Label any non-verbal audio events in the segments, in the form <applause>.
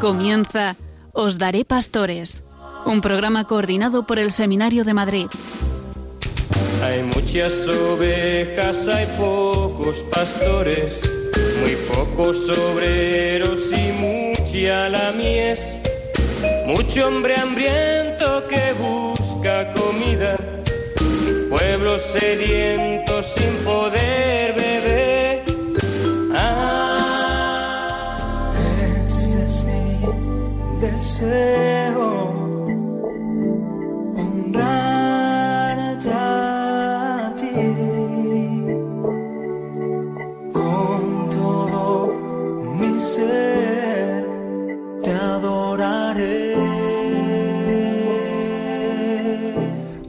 Comienza Os Daré Pastores, un programa coordinado por el Seminario de Madrid. Hay muchas ovejas, hay pocos pastores, muy pocos obreros y mucha la mies. Mucho hombre hambriento que busca comida, pueblos sedientos sin poder beber. Ah, Ese es mi deseo,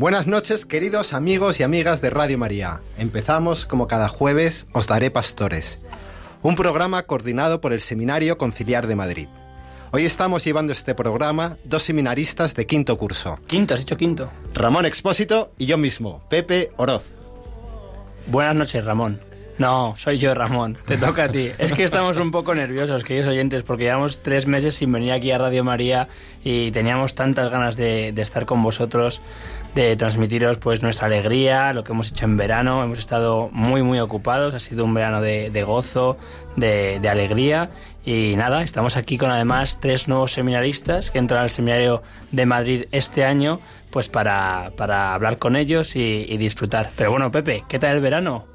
Buenas noches, queridos amigos y amigas de Radio María. Empezamos, como cada jueves, Os Daré Pastores, un programa coordinado por el Seminario Conciliar de Madrid. Hoy estamos llevando este programa dos seminaristas de quinto curso, Quinto, has dicho quinto. Ramón Expósito y yo mismo, Pepe Oroz. Buenas noches, Ramón. No, soy yo, Ramón. Te toca a ti. <laughs> Es que estamos un poco nerviosos, queridos oyentes, porque llevamos tres meses sin venir aquí a Radio María y teníamos tantas ganas de, de estar con vosotros, de transmitiros pues nuestra alegría, lo que hemos hecho en verano. Hemos estado muy, muy ocupados. Ha sido un verano de, de gozo, de, de alegría. Y nada, estamos aquí con además tres nuevos seminaristas que entran al seminario de Madrid este año, pues para, para hablar con ellos y, disfrutar. Pero bueno, Pepe, ¿qué tal el verano?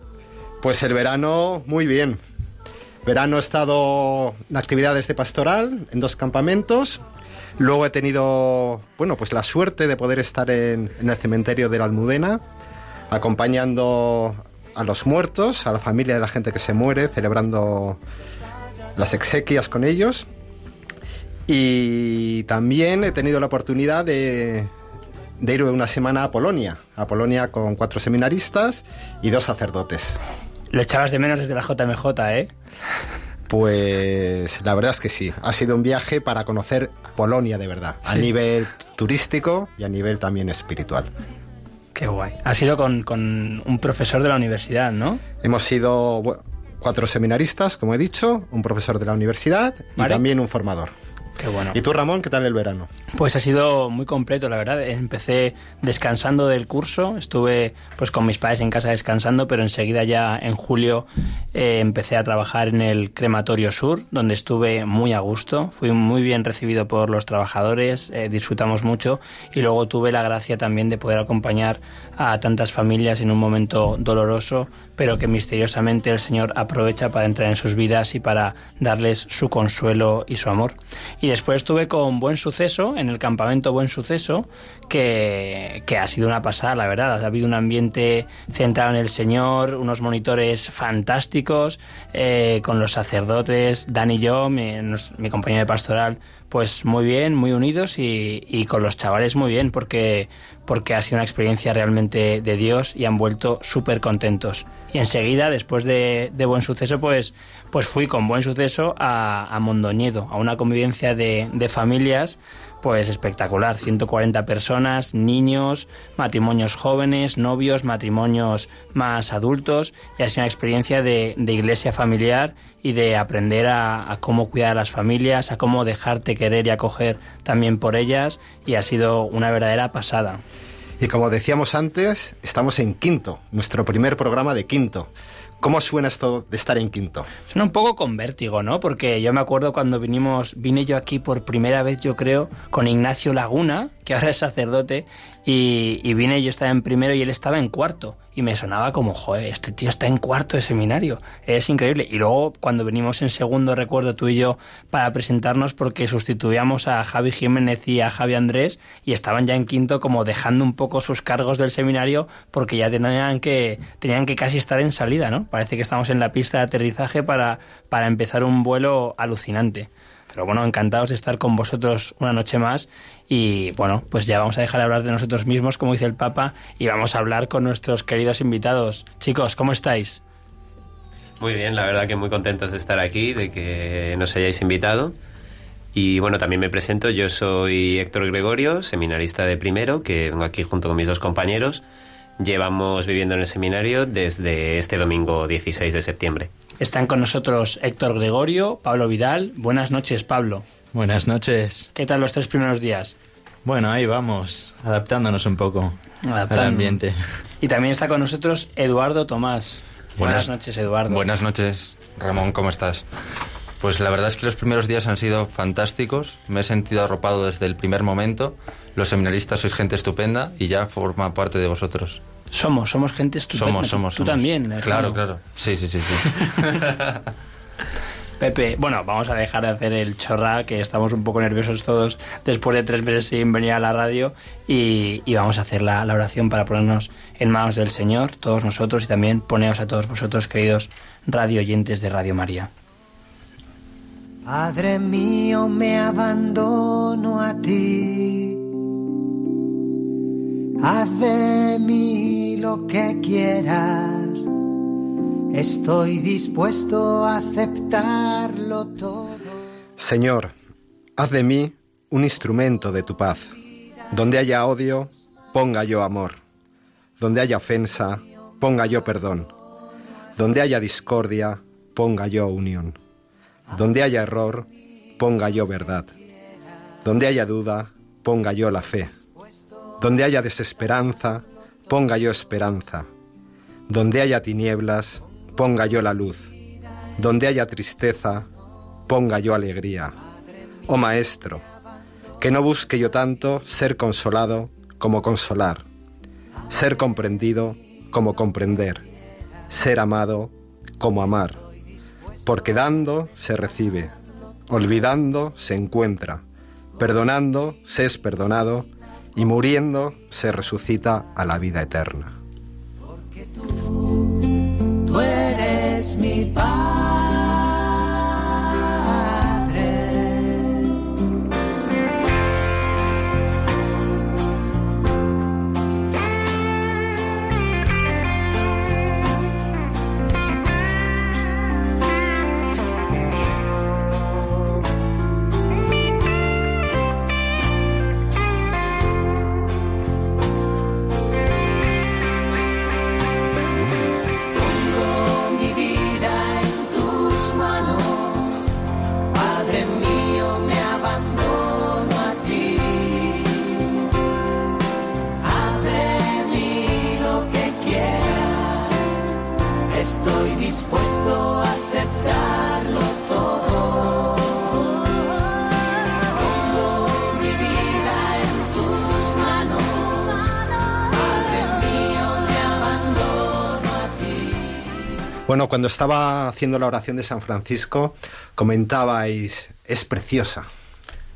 Pues el verano, muy bien. Verano he estado en actividades de pastoral en dos campamentos. Luego he tenido, bueno, pues la suerte de poder estar en, el cementerio de la Almudena, acompañando a los muertos, a la familia de la gente que se muere, celebrando las exequias con ellos. Y también he tenido la oportunidad de, de ir una semana a Polonia, a Polonia con cuatro seminaristas y dos sacerdotes. Lo echabas de menos desde la JMJ, ¿eh? Pues la verdad es que sí, ha sido un viaje para conocer Polonia de verdad, a nivel turístico y a nivel también espiritual. Qué guay. Ha sido con, con un profesor de la universidad, ¿no? Hemos sido bueno, cuatro seminaristas, como he dicho, un profesor de la universidad y también un formador. Qué bueno. ¿Y tú, Ramón, qué tal el verano? Pues ha sido muy completo, la verdad. Empecé descansando del curso, estuve pues con mis padres en casa descansando, pero enseguida ya en julio eh, empecé a trabajar en el Crematorio Sur, donde estuve muy a gusto. Fui muy bien recibido por los trabajadores, eh, disfrutamos mucho y luego tuve la gracia también de poder acompañar a tantas familias en un momento doloroso, pero que misteriosamente el Señor aprovecha para entrar en sus vidas y para darles su consuelo y su amor. Y después estuve con Buen Suceso, en el campamento Buen Suceso, que, que ha sido una pasada, la verdad. Ha habido un ambiente centrado en el Señor, unos monitores fantásticos, eh, con los sacerdotes, Dan y yo, mi, mi compañero de pastoral, pues muy bien, muy unidos y, y con los chavales muy bien, porque, porque ha sido una experiencia realmente de Dios y han vuelto súper contentos. Y enseguida, después de, de buen suceso, pues, pues fui con buen suceso a, a Mondoñedo, a una convivencia de, de familias, pues espectacular. 140 personas, niños, matrimonios jóvenes, novios, matrimonios más adultos. Y ha sido una experiencia de, iglesia familiar y de aprender a cómo cuidar a las familias, a cómo dejarte querer y acoger también por ellas. Y ha sido una verdadera pasada. Y como decíamos antes, estamos en quinto, nuestro primer programa de quinto. ¿Cómo suena esto de estar en quinto? Suena un poco con vértigo, ¿no? Porque yo me acuerdo cuando vinimos, vine yo aquí por primera vez, yo creo, con Ignacio Laguna, que ahora es sacerdote, y, y vine, yo estaba en primero y él estaba en cuarto. Y me sonaba como, joder, este tío está en cuarto de seminario. Es increíble. Y luego, cuando venimos en segundo, recuerdo tú y yo, para presentarnos, porque sustituíamos a Javi Jiménez y a Javi Andrés, y estaban ya en quinto, como dejando un poco sus cargos del seminario, porque ya tenían que, tenían que casi estar en salida, ¿no? Parece que estamos en la pista de aterrizaje para, para empezar un vuelo alucinante. Pero bueno, encantados de estar con vosotros una noche más y bueno, pues ya vamos a dejar de hablar de nosotros mismos, como dice el Papa, y vamos a hablar con nuestros queridos invitados. Chicos, ¿cómo estáis? Muy bien, la verdad que muy contentos de estar aquí, de que nos hayáis invitado. Y bueno, también me presento, yo soy Héctor Gregorio, seminarista de primero, que vengo aquí junto con mis dos compañeros. Llevamos viviendo en el seminario desde este domingo 16 de septiembre. Están con nosotros Héctor Gregorio, Pablo Vidal. Buenas noches, Pablo. Buenas noches. ¿Qué tal los tres primeros días? Bueno, ahí vamos, adaptándonos un poco Adaptando. al ambiente. Y también está con nosotros Eduardo Tomás. Buenas, Buenas- noches, Eduardo. Buenas noches, Ramón, ¿cómo estás? Pues la verdad es que los primeros días han sido fantásticos. Me he sentido arropado desde el primer momento. Los seminaristas sois gente estupenda y ya forma parte de vosotros. Somos, somos gente estupenda. Somos, Tú- somos. Tú somos. también. hermano. Claro, claro. Sí, sí, sí, sí. <laughs> Pepe, bueno, vamos a dejar de hacer el chorra, que estamos un poco nerviosos todos después de tres meses sin venir a la radio y, y vamos a hacer la, la oración para ponernos en manos del Señor, todos nosotros, y también poneos a todos vosotros, queridos radio oyentes de Radio María. Padre mío, me abandono a ti. Haz de mí lo que quieras. Estoy dispuesto a aceptarlo todo. Señor, haz de mí un instrumento de tu paz. Donde haya odio, ponga yo amor. Donde haya ofensa, ponga yo perdón. Donde haya discordia, ponga yo unión. Donde haya error, ponga yo verdad. Donde haya duda, ponga yo la fe. Donde haya desesperanza, ponga yo esperanza. Donde haya tinieblas, ponga yo la luz. Donde haya tristeza, ponga yo alegría. Oh Maestro, que no busque yo tanto ser consolado como consolar, ser comprendido como comprender, ser amado como amar, porque dando se recibe, olvidando se encuentra, perdonando se es perdonado y muriendo se resucita a la vida eterna. Tú eres mi Padre. Bueno, cuando estaba haciendo la oración de San Francisco, comentabais, es preciosa.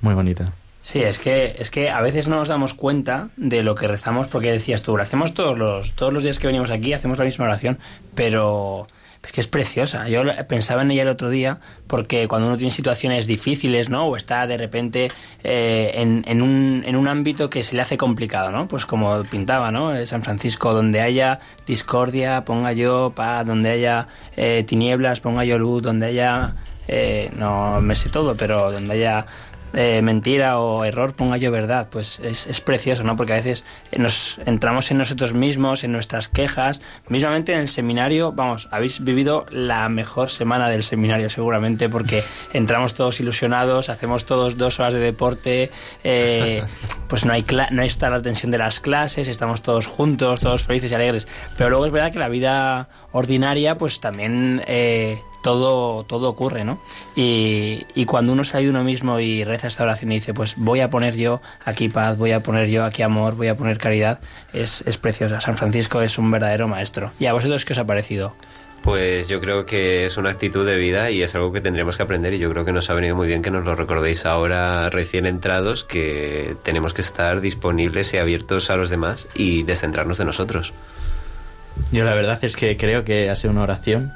Muy bonita. Sí, es que, es que a veces no nos damos cuenta de lo que rezamos, porque decías tú, lo hacemos todos los, todos los días que venimos aquí, hacemos la misma oración, pero es que es preciosa. Yo pensaba en ella el otro día, porque cuando uno tiene situaciones difíciles, ¿no? O está de repente eh, en, en un, en un ámbito que se le hace complicado, ¿no? Pues como pintaba, ¿no? Eh, San Francisco, donde haya discordia, ponga yo paz, donde haya eh, tinieblas, ponga yo luz, donde haya... eh, no me sé todo, pero donde haya eh, mentira o error ponga yo verdad, pues es, es precioso, ¿no? Porque a veces nos entramos en nosotros mismos, en nuestras quejas. Mismamente en el seminario, vamos, habéis vivido la mejor semana del seminario seguramente porque <laughs> entramos todos ilusionados, hacemos todos dos horas de deporte, eh, <laughs> pues no hay cla- no está la tensión de las clases, estamos todos juntos, todos felices y alegres. Pero luego es verdad que la vida ordinaria, pues también eh, todo, todo ocurre, ¿no? Y, y cuando uno sale de uno mismo y reza esta oración y dice, pues voy a poner yo aquí paz, voy a poner yo aquí amor, voy a poner caridad, es, es preciosa. San Francisco es un verdadero maestro. ¿Y a vosotros qué os ha parecido? Pues yo creo que es una actitud de vida y es algo que tendríamos que aprender y yo creo que nos ha venido muy bien que nos lo recordéis ahora recién entrados, que tenemos que estar disponibles y abiertos a los demás y descentrarnos de nosotros. Yo la verdad es que creo que ha sido una oración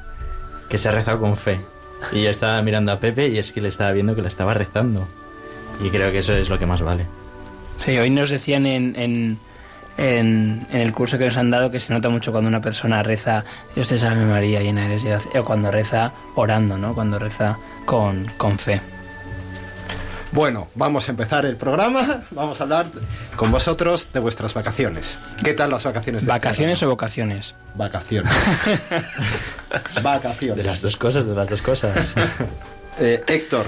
que se ha rezado con fe. Y yo estaba mirando a Pepe y es que le estaba viendo que la estaba rezando. Y creo que eso es lo que más vale. Sí, hoy nos decían en, en, en, el curso que nos han dado que se nota mucho cuando una persona reza Dios te salve María, llena eres de gracia", o cuando reza orando, ¿no? Cuando reza con, con fe. Bueno, vamos a empezar el programa. Vamos a hablar con vosotros de vuestras vacaciones. ¿Qué tal las vacaciones de este ¿Vacaciones o vocaciones? Vacaciones. <laughs> vacaciones. De las dos cosas, de las dos cosas. <laughs> Eh, Héctor,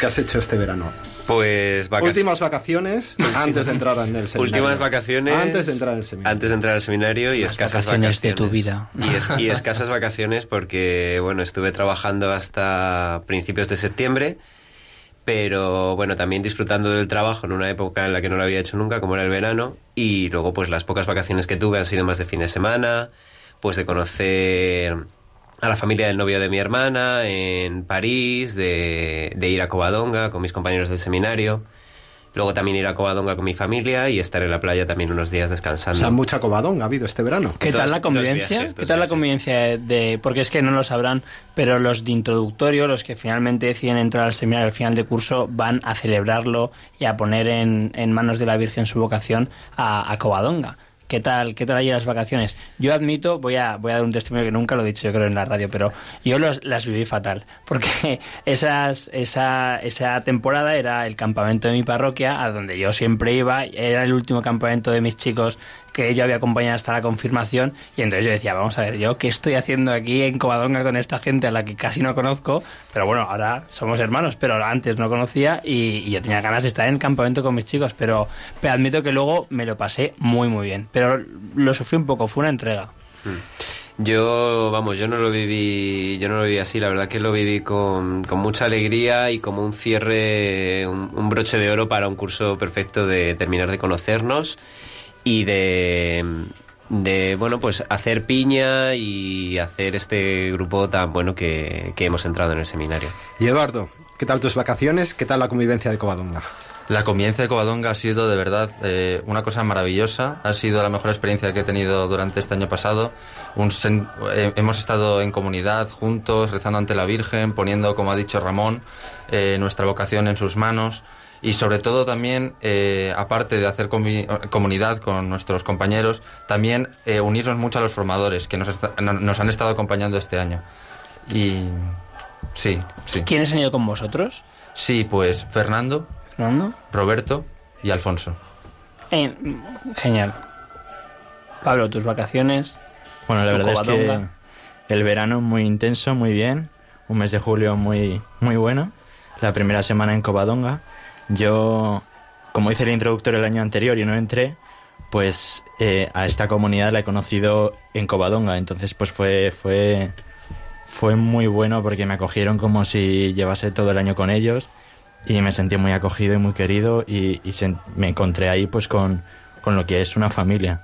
¿qué has hecho este verano? Pues vaca- Últimas vacaciones <laughs> antes de entrar en el seminario. Últimas vacaciones. Antes de entrar en el seminario. Antes de entrar al seminario y Las escasas vacaciones de tu vacaciones. vida. Y, es- y escasas vacaciones porque, bueno, estuve trabajando hasta principios de septiembre, pero bueno, también disfrutando del trabajo en una época en la que no lo había hecho nunca, como era el verano, y luego pues las pocas vacaciones que tuve han sido más de fin de semana, pues de conocer a la familia del novio de mi hermana en París, de, de ir a Covadonga con mis compañeros del seminario. Luego también ir a Covadonga con mi familia y estar en la playa también unos días O descansando. sea, mucha cobadón ha habido este verano. ¿Qué Dos- tal la convivencia? viajes, ¿Qué tal la convivencia de, de- Porque es que no lo sabrán, pero los de introductorio, los que finalmente deciden entrar al seminario al final de curso, van a celebrarlo y a poner en, en manos de la Virgen su vocación a, a Covadonga. ¿Qué tal, ¿Qué tal allí las vacaciones? Yo admito, voy a, voy a dar un testimonio que nunca lo he dicho yo creo en la radio, pero yo los, las viví fatal, <laughs> porque esas, esa, esa temporada era el campamento de mi parroquia, a donde yo siempre iba, era el último campamento de mis chicos que yo había acompañado hasta la confirmación, y entonces yo decía, vamos a ver, yo qué estoy haciendo aquí en Covadonga con esta gente a la que casi no conozco, pero bueno, ahora somos hermanos, pero antes no conocía y, y yo tenía ganas de estar en el campamento con mis chicos, pero, pero admito que luego me lo pasé muy muy bien, pero lo sufrí un poco, fue una entrega. Yo, vamos, yo no lo viví, yo no lo viví así, la verdad que lo viví con, con mucha alegría y como un cierre, un, un broche de oro para un curso perfecto de terminar de conocernos y de, de bueno, pues hacer piña y hacer este grupo tan bueno que, que hemos entrado en el seminario. Y Eduardo, ¿qué tal tus vacaciones? ¿Qué tal la convivencia de Covadonga? La convivencia de Covadonga ha sido de verdad eh, una cosa maravillosa. Ha sido la mejor experiencia que he tenido durante este año pasado. Un sen- eh, hemos estado en comunidad, juntos, rezando ante la Virgen, poniendo, como ha dicho Ramón, eh, nuestra vocación en sus manos. Y sobre todo también, eh, aparte de hacer comi- comunidad con nuestros compañeros, también eh, unirnos mucho a los formadores que nos, nos han estado acompañando este año. Y sí, sí. ¿Quiénes han ido con vosotros? Sí, pues Fernando, Fernando. Roberto y Alfonso. Eh, genial. Pablo, tus vacaciones. Bueno, la ¿Tu verdad es que el verano muy intenso, muy bien. Un mes de julio muy, muy bueno. La primera semana en Covadonga. Yo, como hice el introductorio el año anterior y no entré, pues eh, a esta comunidad la he conocido en Covadonga. Entonces, pues fue, fue, fue muy bueno porque me acogieron como si llevase todo el año con ellos y me sentí muy acogido y muy querido y, sen- me encontré ahí pues con, con lo que es una familia.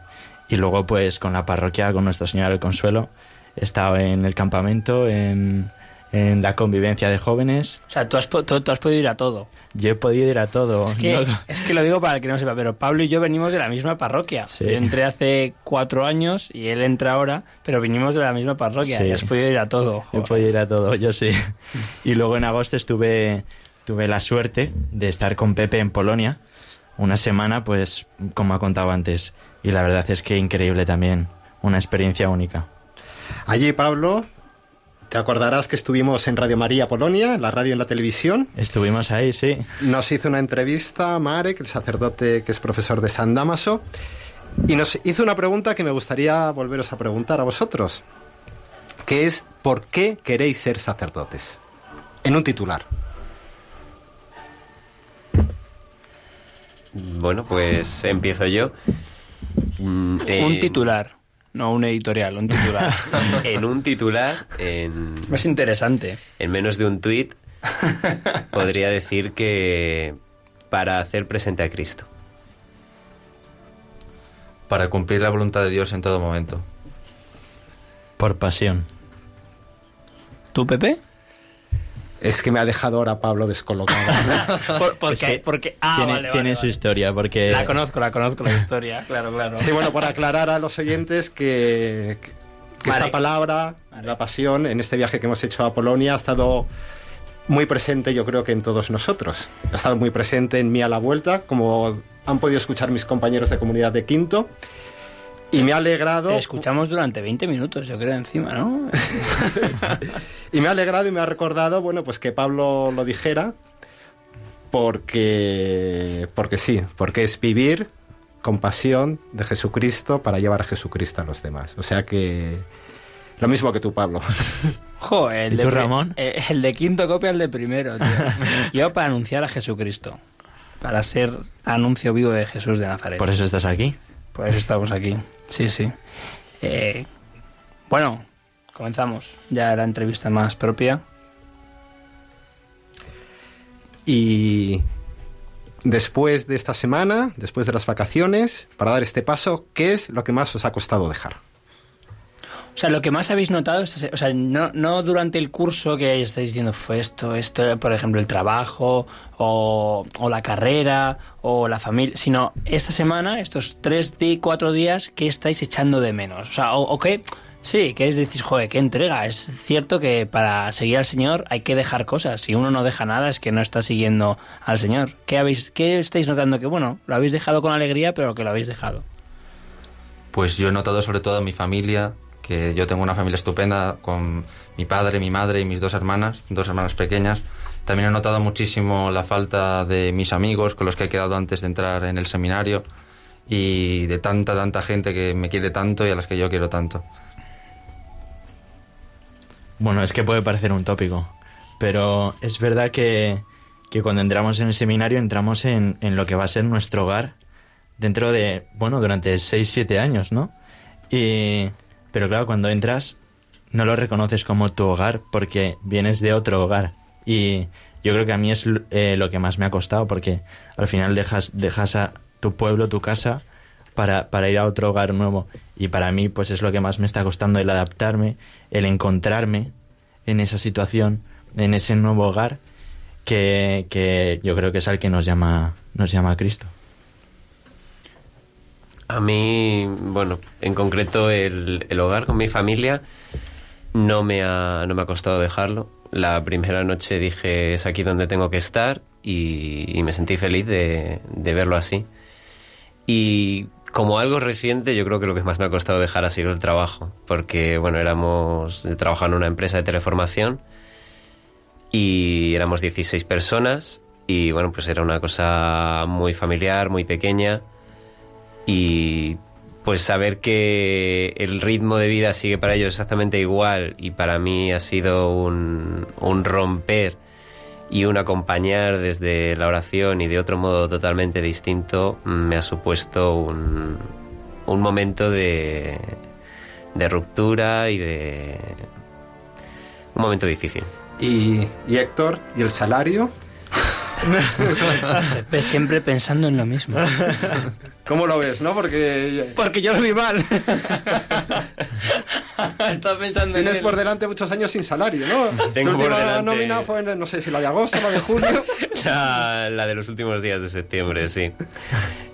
Y luego pues con la parroquia, con Nuestra Señora del Consuelo, he estado en el campamento, en, en la convivencia de jóvenes. O sea, tú has, tú- tú has podido ir a todo. Yo he podido ir a todo. Es que, ¿no? es que lo digo para el que no sepa, pero Pablo y yo venimos de la misma parroquia. Sí. Yo entré hace cuatro años y él entra ahora, pero vinimos de la misma parroquia Sí. y has podido ir a todo. He joder. podido ir a todo, yo sí. Y luego en agosto estuve, tuve la suerte de estar con Pepe en Polonia una semana, pues como ha contado antes. Y la verdad es que increíble también, una experiencia única. Allí, Pablo, te acordarás que estuvimos en Radio María Polonia, en la radio y en la televisión. Estuvimos ahí, sí. Nos hizo una entrevista Marek, el sacerdote que es profesor de San Damaso, y nos hizo una pregunta que me gustaría volveros a preguntar a vosotros, que es ¿por qué queréis ser sacerdotes? En un titular. Bueno, pues empiezo yo. Mm, eh, Un titular, no un editorial, un titular. <laughs> En un titular, en, es interesante. en menos de un tuit, podría decir que para hacer presente a Cristo. Para cumplir la voluntad de Dios en todo momento. Por pasión. ¿Tú, Pepe? Es que me ha dejado ahora Pablo descolocado. <laughs> Por- porque, Es que porque, ah, tiene vale, vale, tiene su vale. historia, porque... La conozco, la conozco la historia, <laughs> claro, claro. Sí, bueno, por aclarar a los oyentes que, que- que esta palabra, Marek. la pasión, en este viaje que hemos hecho a Polonia ha estado muy presente, yo creo que en todos nosotros. Ha estado muy presente en mí a la vuelta, como han podido escuchar mis compañeros de comunidad de Quinto. Y me ha alegrado. Te escuchamos durante 20 minutos, yo creo, encima, ¿no? <laughs> Y me ha alegrado y me ha recordado, bueno, pues que Pablo lo dijera, porque, porque sí, porque es vivir con pasión de Jesucristo para llevar a Jesucristo a los demás. O sea que lo mismo que tú, Pablo. <laughs> Jo, el ¿Y de tú, Ramón? eh, El de quinto copia el de primero, tío. <laughs> Yo para anunciar a Jesucristo. Para ser anuncio vivo de Jesús de Nazaret. Por eso estás aquí. Por eso estamos aquí. Sí, sí. Eh, bueno, comenzamos ya la entrevista más propia. Y después de esta semana, después de las vacaciones, para dar este paso, ¿qué es lo que más os ha costado dejar? O sea, lo que más habéis notado, o sea, no, no durante el curso que estáis diciendo fue esto, esto, por ejemplo, el trabajo o, o la carrera o la familia, sino esta semana, estos tres, cuatro días, ¿qué estáis echando de menos? O sea, o, qué, sí, que decís, joder, qué entrega. Es cierto que para seguir al Señor hay que dejar cosas. Si uno no deja nada es que no está siguiendo al Señor. ¿Qué, habéis, qué estáis notando? Que bueno, lo habéis dejado con alegría, pero que lo habéis dejado. Pues yo he notado sobre todo en mi familia, que yo tengo una familia estupenda con mi padre, mi madre y mis dos hermanas, dos hermanas pequeñas. También he notado muchísimo la falta de mis amigos con los que he quedado antes de entrar en el seminario y de tanta, tanta gente que me quiere tanto y a las que yo quiero tanto. Bueno, es que puede parecer un tópico, pero es verdad que, que cuando entramos en el seminario entramos en, en lo que va a ser nuestro hogar dentro de, bueno, durante 6-7 años, ¿no? Y, pero claro, cuando entras no lo reconoces como tu hogar porque vienes de otro hogar. Y yo creo que a mí es eh, lo que más me ha costado porque al final dejas, dejas a tu pueblo, tu casa, para, para ir a otro hogar nuevo. Y para mí, pues es lo que más me está costando el adaptarme, el encontrarme en esa situación, en ese nuevo hogar, que, que yo creo que es al que nos llama, nos llama Cristo. A mí, bueno, en concreto el, el hogar con mi familia no me, ha, no me ha costado dejarlo. La primera noche dije es aquí donde tengo que estar y, me sentí feliz de, de verlo así. Y como algo reciente, yo creo que lo que más me ha costado dejar ha sido el trabajo, porque bueno, éramos trabajando en una empresa de teleformación y éramos 16 personas y bueno, pues era una cosa muy familiar, muy pequeña y pues saber que el ritmo de vida sigue para ellos exactamente igual y para mí ha sido un, romper y un acompañar desde la oración y de otro modo totalmente distinto me ha supuesto un, un momento de, de ruptura y de un momento difícil. Y, y Héctor, ¿y el salario? Siempre pensando en lo mismo. ¿Cómo lo ves, no? Porque Porque yo lo vi mal. <laughs> Estaba pensando en tienes él. por delante muchos años sin salario, ¿no? Tengo tu por última delante- nómina fue, en, no sé si la de agosto, la de julio. <laughs> La, la de los últimos días de septiembre, sí.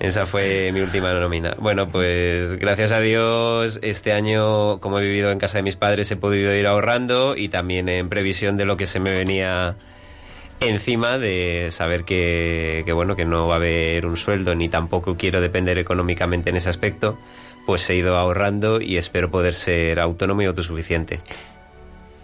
Esa fue mi última nómina. Bueno, pues gracias a Dios, este año, como he vivido en casa de mis padres, he podido ir ahorrando y también en previsión de lo que se me venía encima de saber que, que, bueno que no va a haber un sueldo ni tampoco quiero depender económicamente en ese aspecto pues he ido ahorrando y espero poder ser autónomo y autosuficiente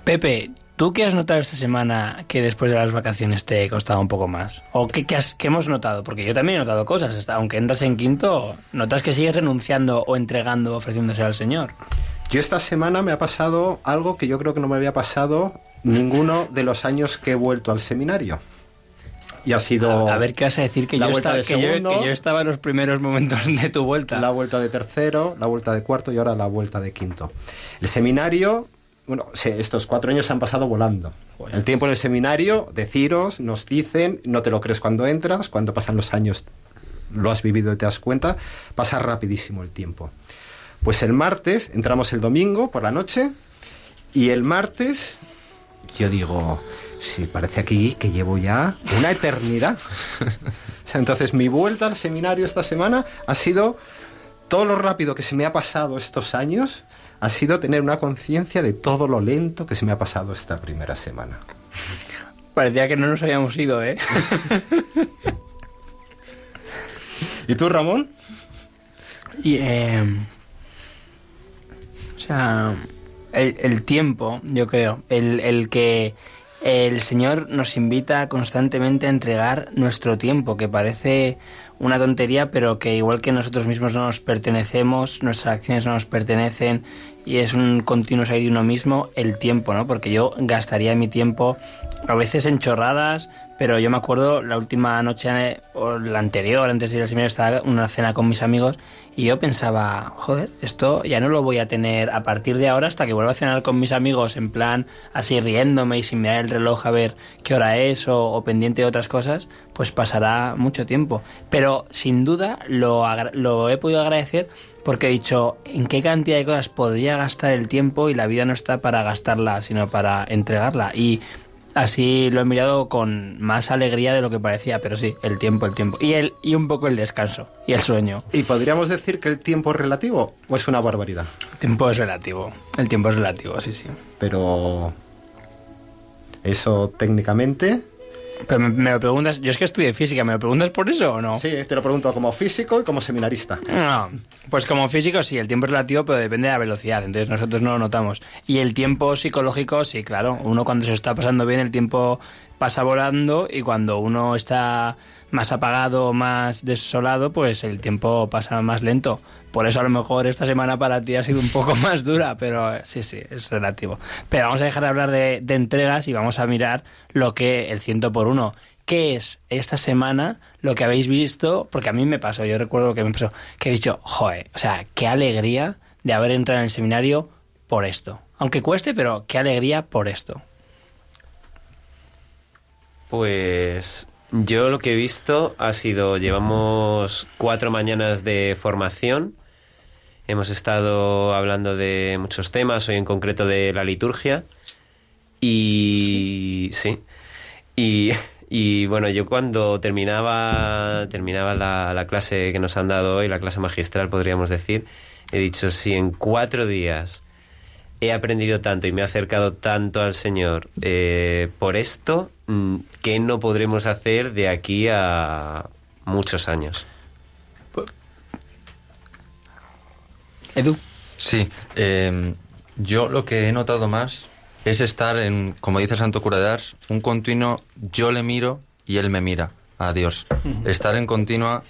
Pepe, ¿tú qué has notado esta semana que después de las vacaciones te ha costado un poco más? ¿O qué, qué has- qué hemos notado? Porque yo también he notado cosas. Hasta- Aunque entras en quinto, notas que sigues renunciando o entregando, ofreciéndose al Señor. Yo esta semana me ha pasado algo que yo creo que no me había pasado ninguno de los años que he vuelto al seminario. Y ha sido A, a ver qué vas a decir que la yo, vuelta esta- de que, yo, segundo. que yo estaba en los primeros momentos de tu vuelta. la vuelta de tercero, la vuelta de cuarto y ahora la vuelta de quinto. El seminario, bueno, estos cuatro años se han pasado volando. Joder. El tiempo en el seminario, deciros, nos dicen, no te lo crees cuando entras, cuando pasan los años lo has vivido y te das cuenta, pasa rapidísimo el tiempo. Pues el martes, entramos el domingo por la noche y el martes yo digo, sí, parece aquí que llevo ya una eternidad. O sea, entonces mi vuelta al seminario esta semana ha sido todo lo rápido que se me ha pasado estos años, ha sido tener una conciencia de todo lo lento que se me ha pasado esta primera semana. Parecía que no nos habíamos ido, ¿eh? ¿Y tú, Ramón? Y, eh, o sea, el, el tiempo, yo creo, el, el que el Señor nos invita constantemente a entregar nuestro tiempo, que parece una tontería, pero que igual que nosotros mismos no nos pertenecemos, nuestras acciones no nos pertenecen y es un continuo salir de uno mismo, el tiempo, ¿no? Porque yo gastaría mi tiempo a veces en chorradas, pero yo me acuerdo la última noche o la anterior, antes de ir al seminario, estaba una cena con mis amigos y yo pensaba, joder, esto ya no lo voy a tener a partir de ahora hasta que vuelva a cenar con mis amigos en plan así riéndome y sin mirar el reloj a ver qué hora es o, o pendiente de otras cosas, pues pasará mucho tiempo. Pero sin duda lo, lo he podido agradecer porque he dicho en qué cantidad de cosas podría gastar el tiempo y la vida no está para gastarla, sino para entregarla. Y así lo he mirado con más alegría de lo que parecía, pero sí, el tiempo, el tiempo. Y, el, y un poco el descanso y el sueño. ¿Y podríamos decir que el tiempo es relativo o es una barbaridad? El tiempo es relativo. El tiempo es relativo, sí, sí. Pero eso técnicamente... Pero me, lo preguntas, yo es que estudié física, ¿me lo preguntas por eso o no? Sí, te lo pregunto como físico y como seminarista. No, pues como físico sí, el tiempo es relativo, pero depende de la velocidad, entonces nosotros no lo notamos. Y el tiempo psicológico, sí, claro, uno cuando se está pasando bien, el tiempo pasa volando y cuando uno está más apagado, más desolado, pues el tiempo pasa más lento. Por eso a lo mejor esta semana para ti ha sido un poco <laughs> más dura, pero eh, sí, sí, es relativo. Pero vamos a dejar de hablar de, entregas y vamos a mirar lo que el ciento por uno. ¿Qué es esta semana lo que habéis visto? Porque a mí me pasó, yo recuerdo que me pasó, que he dicho, joder, o sea, qué alegría de haber entrado en el seminario por esto. Aunque cueste, pero qué alegría por esto. Pues yo lo que he visto ha sido, llevamos cuatro mañanas de formación, hemos estado hablando de muchos temas, hoy en concreto de la liturgia, y sí, Y, <laughs> y, bueno, yo cuando terminaba, terminaba la, la clase que nos han dado hoy, la clase magistral podríamos decir, he dicho, si en cuatro días he aprendido tanto y me he acercado tanto al Señor eh, por esto, mm, ¿qué no podremos hacer de aquí a muchos años? Edu. Sí, eh, yo lo que he notado más es estar en, como dice Santo Cura de Ars, un continuo yo le miro y él me mira a Dios. Estar en continua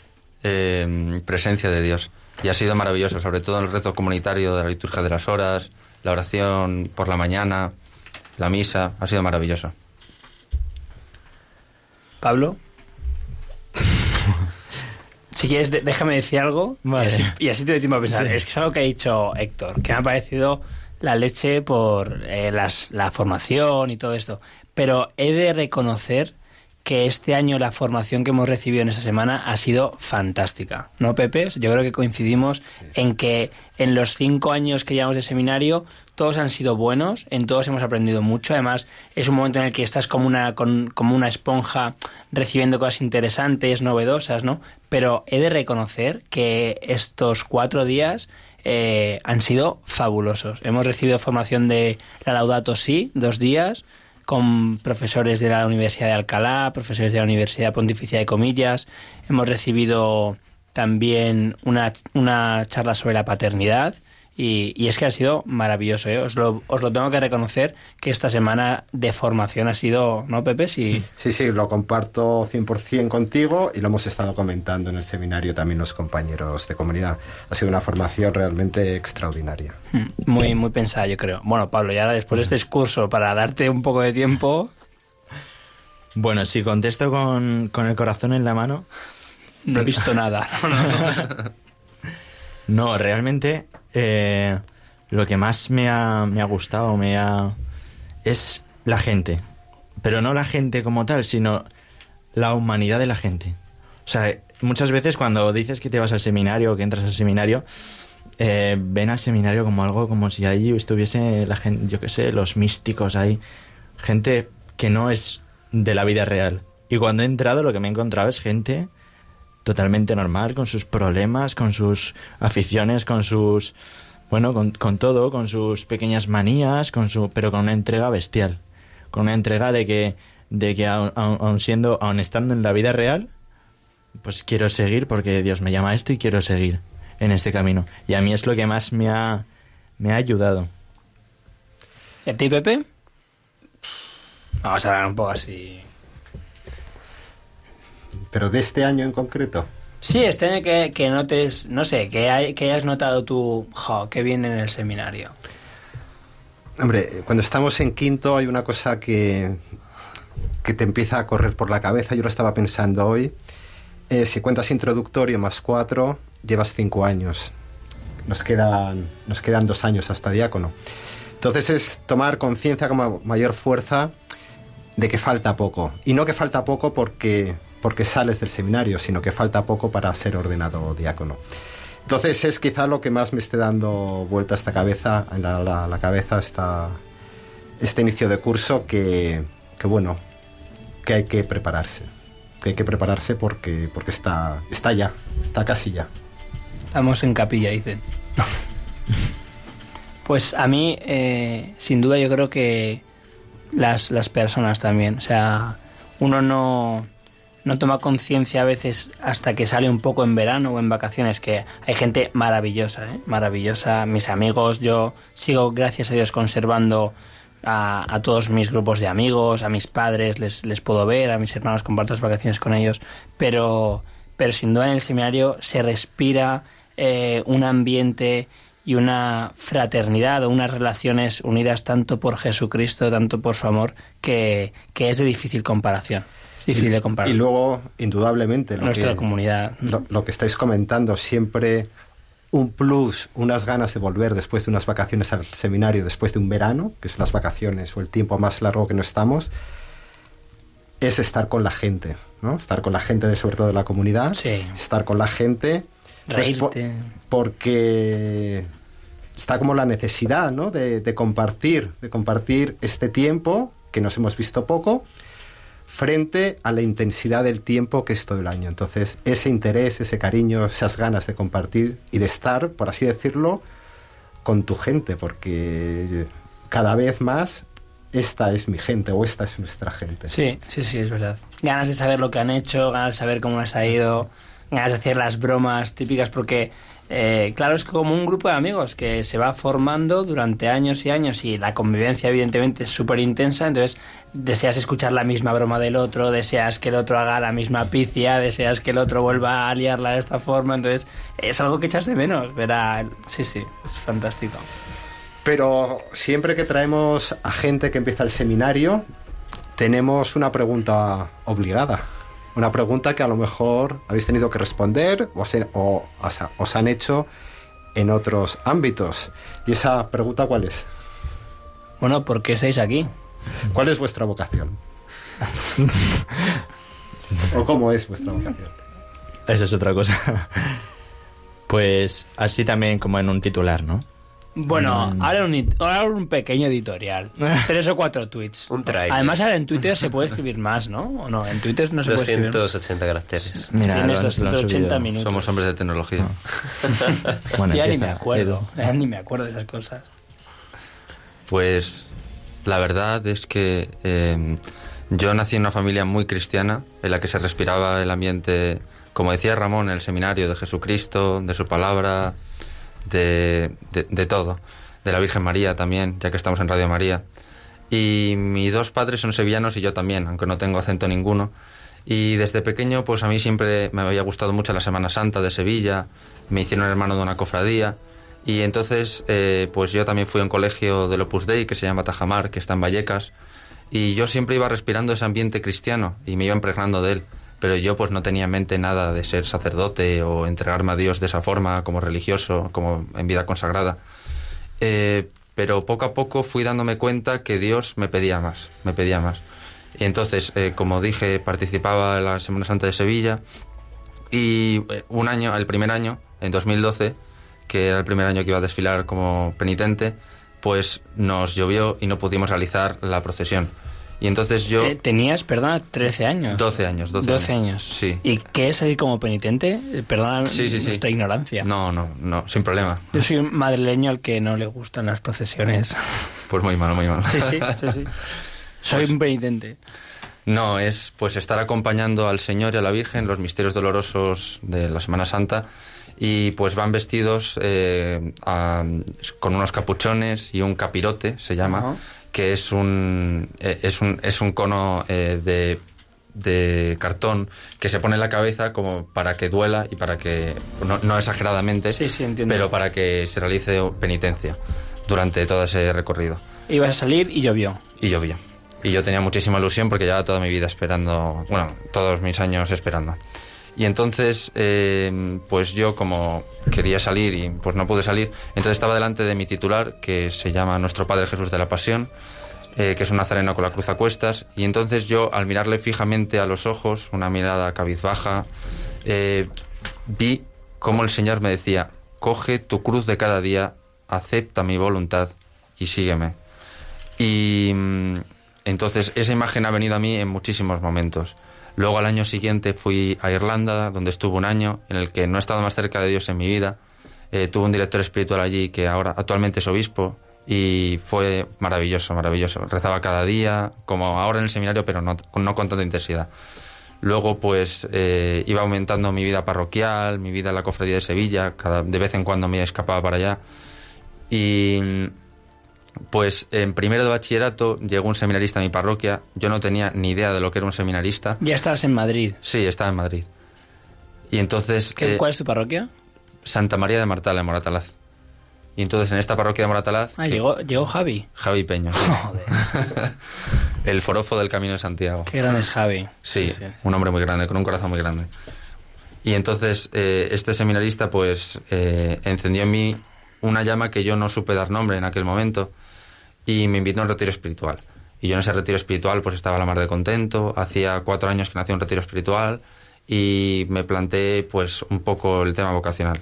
eh, presencia de Dios. Y ha sido maravilloso, sobre todo en el rezo comunitario de la liturgia de las horas, la oración por la mañana, la misa, ha sido maravilloso. Pablo. Si quieres, de- déjame decir algo Vale. y, así, y así te doy tiempo a pensar. Sí. Es que es algo que ha dicho Héctor, que me ha parecido la leche por eh, las- la formación y todo esto. Pero he de reconocer que este año la formación que hemos recibido en esa semana ha sido fantástica. ¿No, Pepe? Yo creo que coincidimos en que en los cinco años que llevamos de seminario todos han sido buenos, en todos hemos aprendido mucho. Además, es un momento en el que estás como una, con- como una esponja recibiendo cosas interesantes, novedosas, ¿no? Pero he de reconocer que estos cuatro días eh, han sido fabulosos. Hemos recibido formación de la Laudato Si, dos días, con profesores de la Universidad de Alcalá, profesores de la Universidad Pontificia de Comillas. Hemos recibido también una, una charla sobre la paternidad. Y, y es que ha sido maravilloso, ¿eh? os, lo, os lo tengo que reconocer que esta semana de formación ha sido, ¿no, Pepe? Sí, Sí, sí, lo comparto 100% contigo y lo hemos estado comentando en el seminario también los compañeros de comunidad. Ha sido una formación realmente extraordinaria. Mm, muy, muy pensada, yo creo. Bueno, Pablo, ya después de este discurso, para darte un poco de tiempo, Bueno, si contesto con, con el corazón en la mano, no he visto nada. <laughs> no, realmente eh, lo que más me ha, me ha gustado me ha, es la gente. Pero no la gente como tal, sino la humanidad de la gente. O sea, muchas veces cuando dices que te vas al seminario o que entras al seminario, eh, ven al seminario como algo como si allí estuviese la gente, yo qué sé, los místicos ahí. Gente que no es de la vida real. Y cuando he entrado lo que me he encontrado es gente totalmente normal, con sus problemas, con sus aficiones, con sus... Bueno, con, con todo, con sus pequeñas manías, con su, pero con una entrega bestial. Con una entrega de que, de que aun, aun- aun siendo, aun estando en la vida real, pues quiero seguir porque Dios me llama a esto y quiero seguir en este camino. Y a mí es lo que más me ha, me ha ayudado. ¿Y a ti, Pepe? Vamos a hablar un poco así. Pero de este año en concreto. Sí, este año que, que notes, no sé, que, hay- que hayas notado tú, jo, qué bien en el seminario. Hombre, cuando estamos en quinto hay una cosa que, que te empieza a correr por la cabeza. Yo lo estaba pensando hoy. Eh, si cuentas introductorio más cuatro, llevas cinco años. Nos quedan, nos quedan dos años hasta diácono. Entonces es tomar conciencia con ma- mayor fuerza de que falta poco. Y no que falta poco porque, porque sales del seminario, sino que falta poco para ser ordenado diácono. Entonces es quizá lo que más me esté dando vuelta esta cabeza, en la cabeza esta, este inicio de curso que, que bueno, que hay que prepararse. Que hay que prepararse porque, porque está, está ya, está casi ya. Estamos en capilla, dicen. Pues a mí, eh, sin duda, yo creo que las, las personas también. O sea, uno no, no toma conciencia a veces hasta que sale un poco en verano o en vacaciones, que hay gente maravillosa, ¿eh? maravillosa. Mis amigos, yo sigo, gracias a Dios, conservando a, todos mis grupos de amigos, a mis padres, les, les puedo ver, a mis hermanos comparto las vacaciones con ellos, pero, pero sin duda en el seminario se respira eh, un ambiente y una fraternidad o unas relaciones unidas tanto por Jesucristo, tanto por su amor, que, que es de difícil comparación. Es difícil de comparar. Y luego, indudablemente, lo Nuestra que, comunidad. lo, lo que estáis comentando, siempre un plus, unas ganas de volver después de unas vacaciones al seminario, después de un verano, que son las vacaciones o el tiempo más largo que no estamos, es estar con la gente, ¿no? Estar con la gente, de, sobre todo de la comunidad, Sí. estar con la gente, pues, po- porque está como la necesidad, ¿no? De, de compartir, de compartir este tiempo que nos hemos visto poco frente a la intensidad del tiempo que es todo el año. Entonces, ese interés, ese cariño, esas ganas de compartir y de estar, por así decirlo, con tu gente, porque cada vez más esta es mi gente o esta es nuestra gente. Sí, sí, sí, es verdad. Ganas de saber lo que han hecho, ganas de saber cómo les ha ido, ganas de hacer las bromas típicas, porque, eh, claro, es como un grupo de amigos que se va formando durante años y años y la convivencia, evidentemente, es súper intensa, entonces deseas escuchar la misma broma del otro, deseas que el otro haga la misma picia, deseas que el otro vuelva a liarla de esta forma, entonces es algo que echas de menos, ver a... Sí, sí, es fantástico. Pero siempre que traemos a gente que empieza el seminario, tenemos una pregunta obligada. Una pregunta que a lo mejor habéis tenido que responder o, se- o os, os han hecho en otros ámbitos. ¿Y esa pregunta cuál es? Bueno, ¿por qué estáis aquí? ¿Cuál es vuestra vocación? <laughs> ¿O cómo es vuestra vocación? Esa es otra cosa. <laughs> Pues así también como en un titular, ¿no? Bueno, ahora un, it- ahora un pequeño editorial. <laughs> Tres o cuatro tweets. Un trailer. Además, ahora en Twitter se puede escribir más, ¿no? ¿O no? En Twitter no se puede escribir. 280 caracteres. Mira, Tienes lo han- lo han 280 subido. minutos. Somos hombres de tecnología. <laughs> Bueno, ya ni me acuerdo. Ya ni me acuerdo de esas cosas. Pues la verdad es que eh, yo nací en una familia muy cristiana, en la que se respiraba el ambiente, como decía Ramón, en el seminario de Jesucristo, de su palabra, de, de- todo, de la Virgen María también, ya que estamos en Radio María. Y mis dos padres son sevillanos y yo también, aunque no tengo acento ninguno. Y desde pequeño, pues a mí siempre me había gustado mucho la Semana Santa de Sevilla, me hicieron hermano de una cofradía. Y entonces, eh, pues yo también fui a un colegio del Opus Dei que se llama Tajamar, que está en Vallecas. Y yo siempre iba respirando ese ambiente cristiano y me iba impregnando de él. Pero yo pues no tenía en mente nada de ser sacerdote o entregarme a Dios de esa forma, como religioso, como en vida consagrada. Eh, pero poco a poco fui dándome cuenta que Dios me pedía más, me pedía más. Y entonces, eh, como dije, participaba en la Semana Santa de Sevilla y eh, un año, el primer año, en 2012, que era el primer año que iba a desfilar como penitente, pues nos llovió y no pudimos realizar la procesión. Y entonces yo... Te- Tenías, perdona, 13 años. 12 años, 12, años. Sí. ¿Y qué es salir como penitente? Eh, Perdona Sí, sí, sí. nuestra ignorancia. No, no, no, sin problema. Yo soy un madrileño al que no le gustan las procesiones. Pues muy malo, muy malo. sí, sí, sí. <laughs> Soy Pues- un penitente. No, es pues estar acompañando al Señor y a la Virgen, los misterios dolorosos de la Semana Santa, y pues van vestidos eh, a- con unos capuchones y un capirote, se llama. Que es un, eh, es un, es un cono eh, de, de cartón que se pone en la cabeza como para que duela y para que, no, no exageradamente, Sí, sí, entiendo. pero para que se realice penitencia durante todo ese recorrido. Ibas a salir y llovió. Y llovió. Y yo tenía muchísima ilusión porque llevaba toda mi vida esperando, bueno, todos mis años esperando. Y entonces, eh, pues yo como quería salir y pues no pude salir, entonces estaba delante de mi titular, que se llama Nuestro Padre Jesús de la Pasión, eh, que es un nazareno con la cruz a cuestas, y entonces yo al mirarle fijamente a los ojos, una mirada cabizbaja, eh, vi cómo el Señor me decía, coge tu cruz de cada día, acepta mi voluntad y sígueme. Y mm, entonces esa imagen ha venido a mí en muchísimos momentos. Luego al año siguiente fui a Irlanda, donde estuve un año, en el que no he estado más cerca de Dios en mi vida. Eh, tuve un director espiritual allí que ahora actualmente es obispo y fue maravilloso, maravilloso. Rezaba cada día, como ahora en el seminario, pero no, no con tanta intensidad. Luego, pues, eh, iba aumentando mi vida parroquial, mi vida en la cofradía de Sevilla, cada, de vez en cuando me escapaba para allá. Y, pues, en primero de bachillerato llegó un seminarista a mi parroquia. Yo no tenía ni idea de lo que era un seminarista. Ya estabas en Madrid. Sí, estaba en Madrid. Y entonces... ¿Qué- eh, ¿Cuál es tu parroquia? Santa María de Martala, en Moratalaz. Y entonces en esta parroquia de Moratalaz... Ah, que- llegó, llegó Javi. Javi Peño. <laughs> el forofo del Camino de Santiago. Qué gran es Javi. Sí, sí. un hombre muy grande, con un corazón muy grande. Y entonces eh, este seminarista pues eh, encendió en mí una llama que yo no supe dar nombre en aquel momento y me invitó a un retiro espiritual. Y yo en ese retiro espiritual pues estaba la mar de contento, hacía cuatro años que nací un retiro espiritual y me planteé pues un poco el tema vocacional.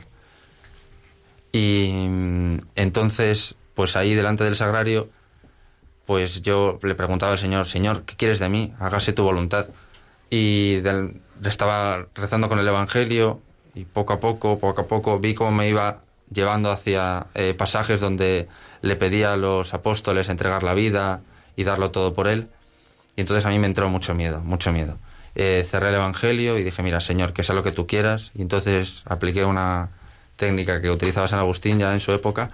Y mm, entonces pues ahí delante del sagrario pues yo le preguntaba al Señor, Señor, ¿qué quieres de mí? Hágase tu voluntad. Y del- estaba rezando con el Evangelio y poco a poco, poco a poco, vi cómo me iba llevando hacia eh, pasajes donde le pedía a los apóstoles entregar la vida y darlo todo por él. Y entonces a mí me entró mucho miedo, mucho miedo. Eh, cerré el Evangelio y dije, mira, Señor, que sea lo que tú quieras. Y entonces apliqué una técnica que utilizaba San Agustín ya en su época.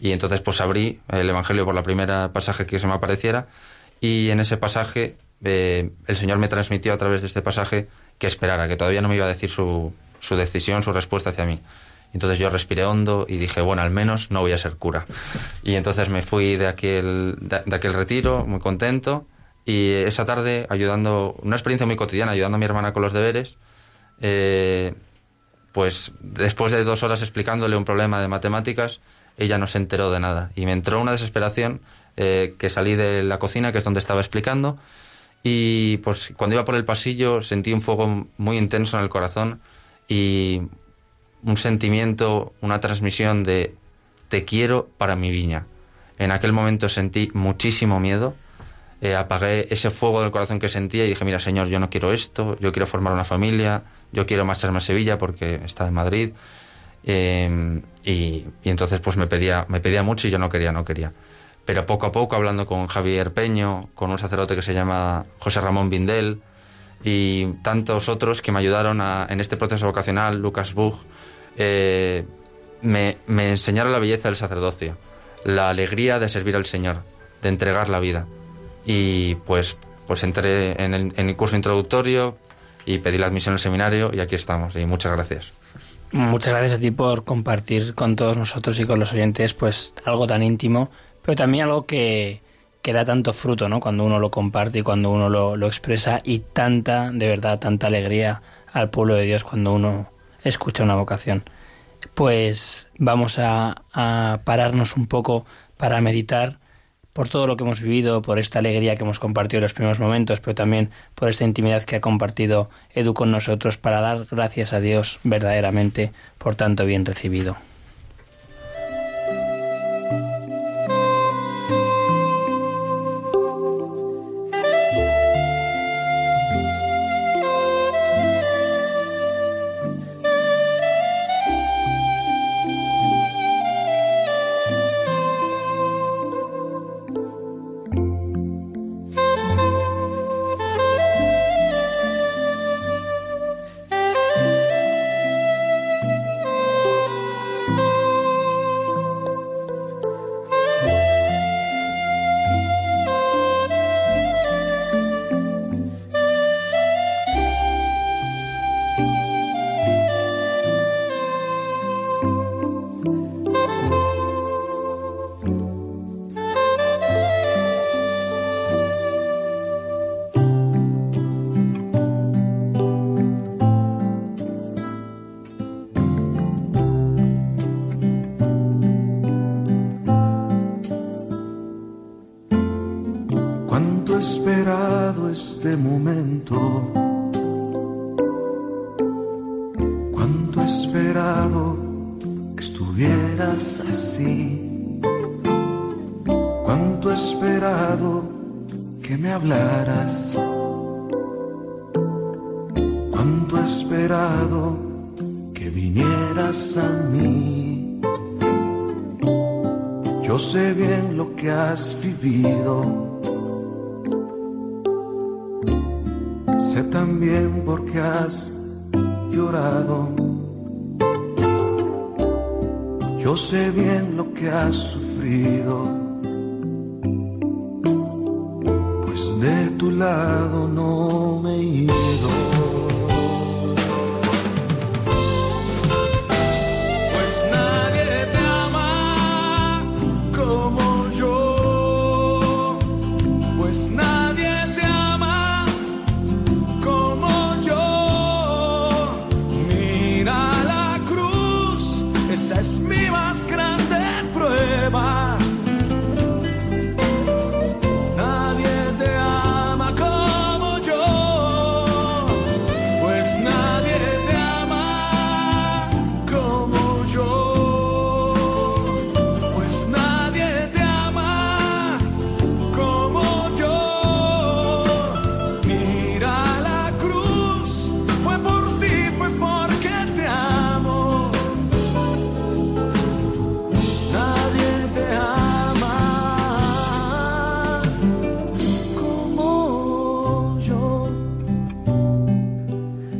Y entonces pues abrí el Evangelio por la primera pasaje que se me apareciera. Y en ese pasaje eh, el Señor me transmitió a través de este pasaje que esperara, que todavía no me iba a decir su, su decisión, su respuesta hacia mí. Entonces yo respiré hondo y dije, bueno, al menos no voy a ser cura. Y entonces me fui de aquel, de, aquel retiro muy contento y esa tarde ayudando, una experiencia muy cotidiana, ayudando a mi hermana con los deberes, eh, pues después de dos horas explicándole un problema de matemáticas, ella no se enteró de nada. Y me entró una desesperación eh, que salí de la cocina, que es donde estaba explicando, y pues cuando iba por el pasillo sentí un fuego muy intenso en el corazón y un sentimiento, una transmisión de te quiero para mi viña. En aquel momento sentí muchísimo miedo, eh, apagué ese fuego del corazón que sentía y dije, mira Señor, yo no quiero esto, yo quiero formar una familia, yo quiero marcharme a Sevilla porque estaba en Madrid. Eh, y, entonces pues me pedía, me pedía mucho y yo no quería, no quería. Pero poco a poco, hablando con Javier Peño, con un sacerdote que se llama José Ramón Bindel y tantos otros que me ayudaron en este proceso vocacional, Lucas Bug, eh, me, me enseñaron la belleza del sacerdocio, la alegría de servir al Señor, de entregar la vida. Y pues, pues entré en el, curso introductorio y pedí la admisión al seminario y aquí estamos. Y muchas gracias. Muchas gracias a ti por compartir con todos nosotros y con los oyentes pues algo tan íntimo, pero también algo que, que da tanto fruto, ¿no? Cuando uno lo comparte y cuando uno lo expresa y tanta, de verdad, tanta alegría al pueblo de Dios cuando uno escucha una vocación. Pues vamos a, pararnos un poco para meditar por todo lo que hemos vivido, por esta alegría que hemos compartido en los primeros momentos, pero también por esta intimidad que ha compartido Edu con nosotros para dar gracias a Dios verdaderamente por tanto bien recibido. He esperado que me hablaras. Cuánto esperado que vinieras a mí. Yo sé bien lo que has vivido. Sé también por qué has llorado. Yo sé bien lo que has sufrido. No me he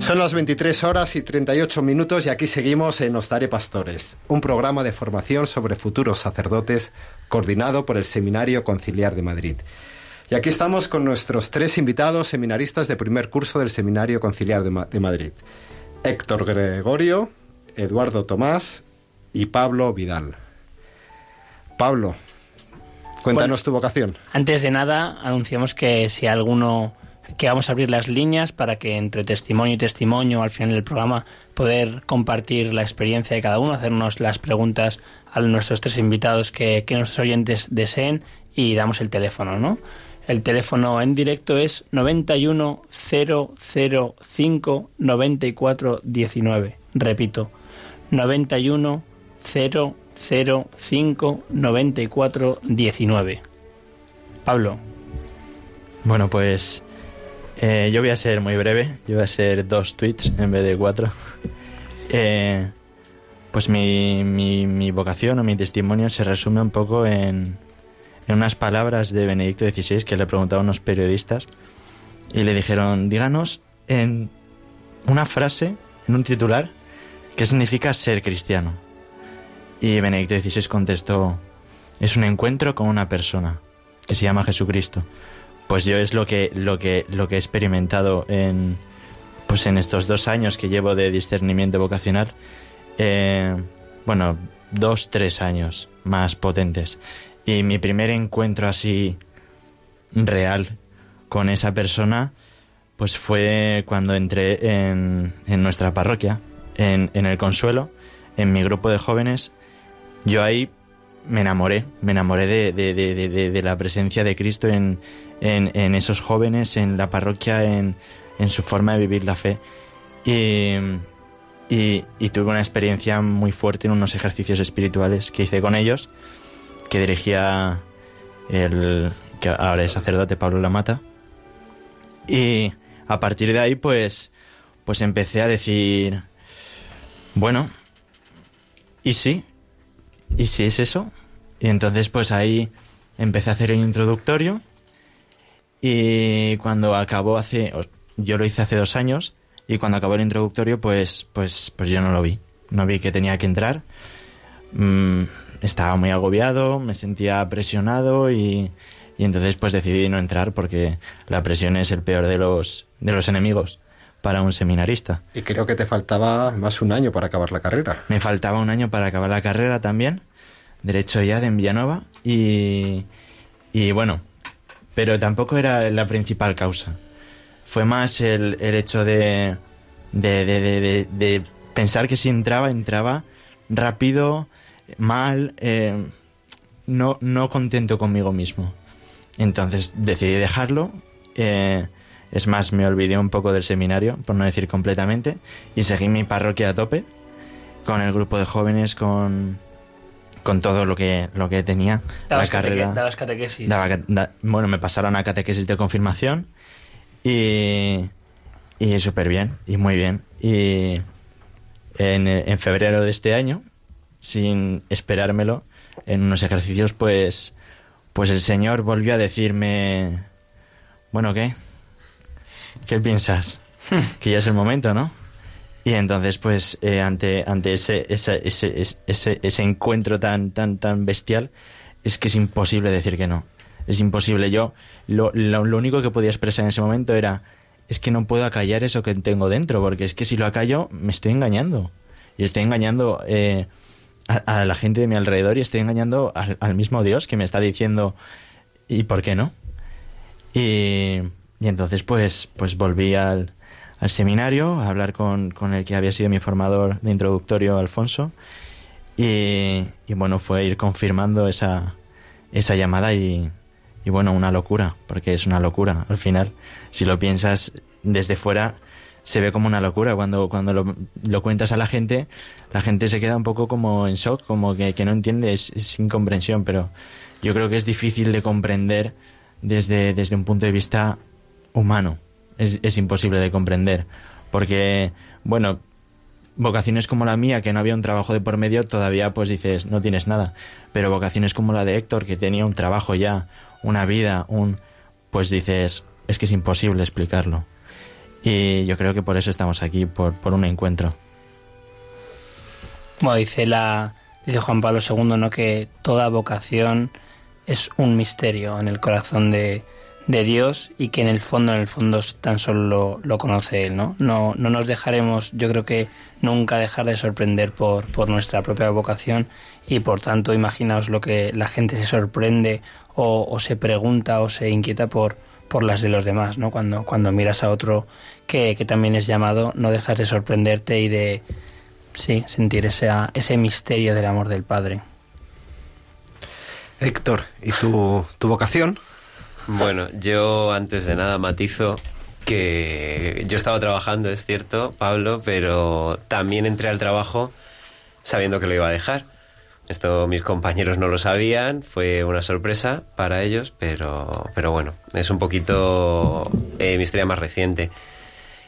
Son las 23 horas y 38 minutos y aquí seguimos en Os Daré Pastores, un programa de formación sobre futuros sacerdotes coordinado por el Seminario Conciliar de Madrid. Y aquí estamos con nuestros tres invitados seminaristas de primer curso del Seminario Conciliar de, Ma- de Madrid. Héctor Gregorio, Eduardo Tomás y Pablo Vidal. Pablo, cuéntanos tu vocación. Antes de nada, anunciamos que si alguno que vamos a abrir las líneas para que entre testimonio y testimonio al final del programa poder compartir la experiencia de cada uno, hacernos las preguntas a nuestros tres invitados que, nuestros oyentes deseen y damos el teléfono, ¿no? El teléfono en directo es 91 005 94 19. Repito, 91 005 94 19. Pablo, Bueno, pues eh, yo voy a ser muy breve. Yo voy a ser dos tweets en vez de cuatro. Eh, pues mi, mi, mi vocación o mi testimonio se resume un poco en, en unas palabras de Benedicto XVI que le preguntaban unos periodistas y le dijeron, díganos en una frase, en un titular, qué significa ser cristiano. Y Benedicto XVI contestó, es un encuentro con una persona que se llama Jesucristo. Pues yo es lo que, lo que, lo que he experimentado en, pues en estos dos años que llevo de discernimiento vocacional. Eh, bueno, dos, tres años más potentes. Y mi primer encuentro así real con esa persona, pues fue cuando entré en, en nuestra parroquia, en, en el Consuelo, en mi grupo de jóvenes. Yo ahí me enamoré, me enamoré de, de, de, de, la presencia de Cristo en, en, esos jóvenes, en la parroquia, en, en su forma de vivir la fe. Y, y, tuve una experiencia muy fuerte en unos ejercicios espirituales que hice con ellos, que dirigía el ahora es sacerdote Pablo Lamata. Y a partir de ahí, pues, pues empecé a decir, bueno, ¿y sí? ¿Y si es eso? Y entonces pues ahí empecé a hacer el introductorio y cuando acabó hace, yo lo hice hace dos años y cuando acabó el introductorio pues, pues, pues yo no lo vi, no vi que tenía que entrar, mm, estaba muy agobiado, me sentía presionado y, y entonces pues decidí no entrar porque la presión es el peor de los, de los enemigos para un seminarista. Y creo que te faltaba más un año para acabar la carrera. Me faltaba un año para acabar la carrera también, derecho ya de en Villanova, y, y bueno, pero tampoco era la principal causa. Fue más el, el hecho de, de, de, de, de pensar que si entraba, entraba rápido, mal, eh, no, no contento conmigo mismo. Entonces decidí dejarlo. Eh, Es más, me olvidé un poco del seminario, por no decir completamente, y seguí mi parroquia a tope, con el grupo de jóvenes, con, con todo lo que, lo que tenía. Dabas, la carrera. cateque- dabas catequesis. Daba da- bueno, me pasaron a catequesis de confirmación y, y súper bien, y muy bien. Y en, en febrero de este año, sin esperármelo, en unos ejercicios, pues, pues el Señor volvió a decirme, bueno, ¿qué? ¿Qué piensas? <laughs> que ya es el momento, ¿no? Y entonces, pues, eh, ante, ante ese, ese, ese, ese, encuentro tan, tan, tan bestial, es que es imposible decir que no. Es imposible. Yo, lo, lo, lo único que podía expresar en ese momento era, es que no puedo acallar eso que tengo dentro, porque es que si lo acallo, me estoy engañando. Y estoy engañando eh, a, a la gente de mi alrededor y estoy engañando al, al mismo Dios que me está diciendo, ¿y por qué no? Y, y entonces pues, pues volví al, al seminario a hablar con, con el que había sido mi formador de introductorio, Alfonso, y, y bueno, fue ir confirmando esa, esa llamada y, y bueno, una locura, porque es una locura al final. Si lo piensas desde fuera, se ve como una locura. Cuando, cuando lo, cuentas a la gente, la gente se queda un poco como en shock, como que, que no entiende, es, es incomprensión, pero yo creo que es difícil de comprender desde, desde un punto de vista humano. Es, es imposible de comprender. Porque, bueno, vocaciones como la mía, que no había un trabajo de por medio, todavía pues dices, no tienes nada. Pero vocaciones como la de Héctor, que tenía un trabajo ya, una vida, un... pues dices, es que es imposible explicarlo. Y yo creo que por eso estamos aquí, por, por un encuentro. Como dice la dice Juan Pablo II, ¿no? que toda vocación es un misterio en el corazón de, de Dios y que en el fondo, en el fondo tan solo lo, lo conoce Él, ¿no? ¿no? No nos dejaremos, yo creo que nunca dejar de sorprender por, por nuestra propia vocación y por tanto imaginaos lo que la gente se sorprende o, o se pregunta o se inquieta por, por las de los demás, ¿no? Cuando, cuando miras a otro que, que también es llamado, no dejas de sorprenderte y de, sí, sentir ese, ese misterio del amor del Padre. Héctor, ¿y tu, tu vocación? Bueno, yo antes de nada matizo que yo estaba trabajando, es cierto, Pablo, pero también entré al trabajo sabiendo que lo iba a dejar. Esto mis compañeros no lo sabían, fue una sorpresa para ellos, pero, pero bueno, es un poquito eh, mi historia más reciente.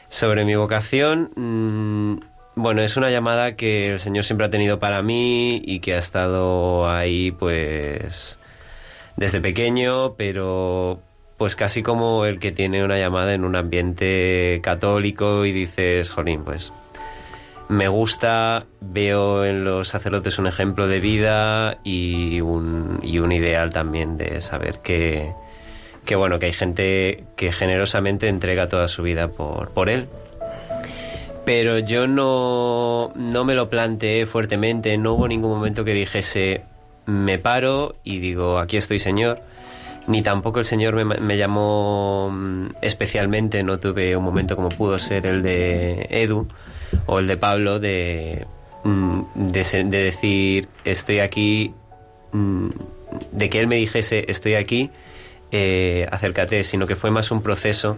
Sobre mi vocación, mmm, bueno, es una llamada que el Señor siempre ha tenido para mí y que ha estado ahí pues desde pequeño, pero pues casi como el que tiene una llamada en un ambiente católico y dices, jolín, pues me gusta, veo en los sacerdotes un ejemplo de vida y un, y un ideal también de saber que, que, bueno, que hay gente que generosamente entrega toda su vida por, por él. Pero yo no, no me lo planteé fuertemente, no hubo ningún momento que dijese, me paro y digo, aquí estoy Señor. Ni tampoco el Señor me, llamó especialmente, no tuve un momento como pudo ser el de Edu o el de Pablo de, de, de decir, estoy aquí, de que él me dijese, estoy aquí, eh, acércate, sino que fue más un proceso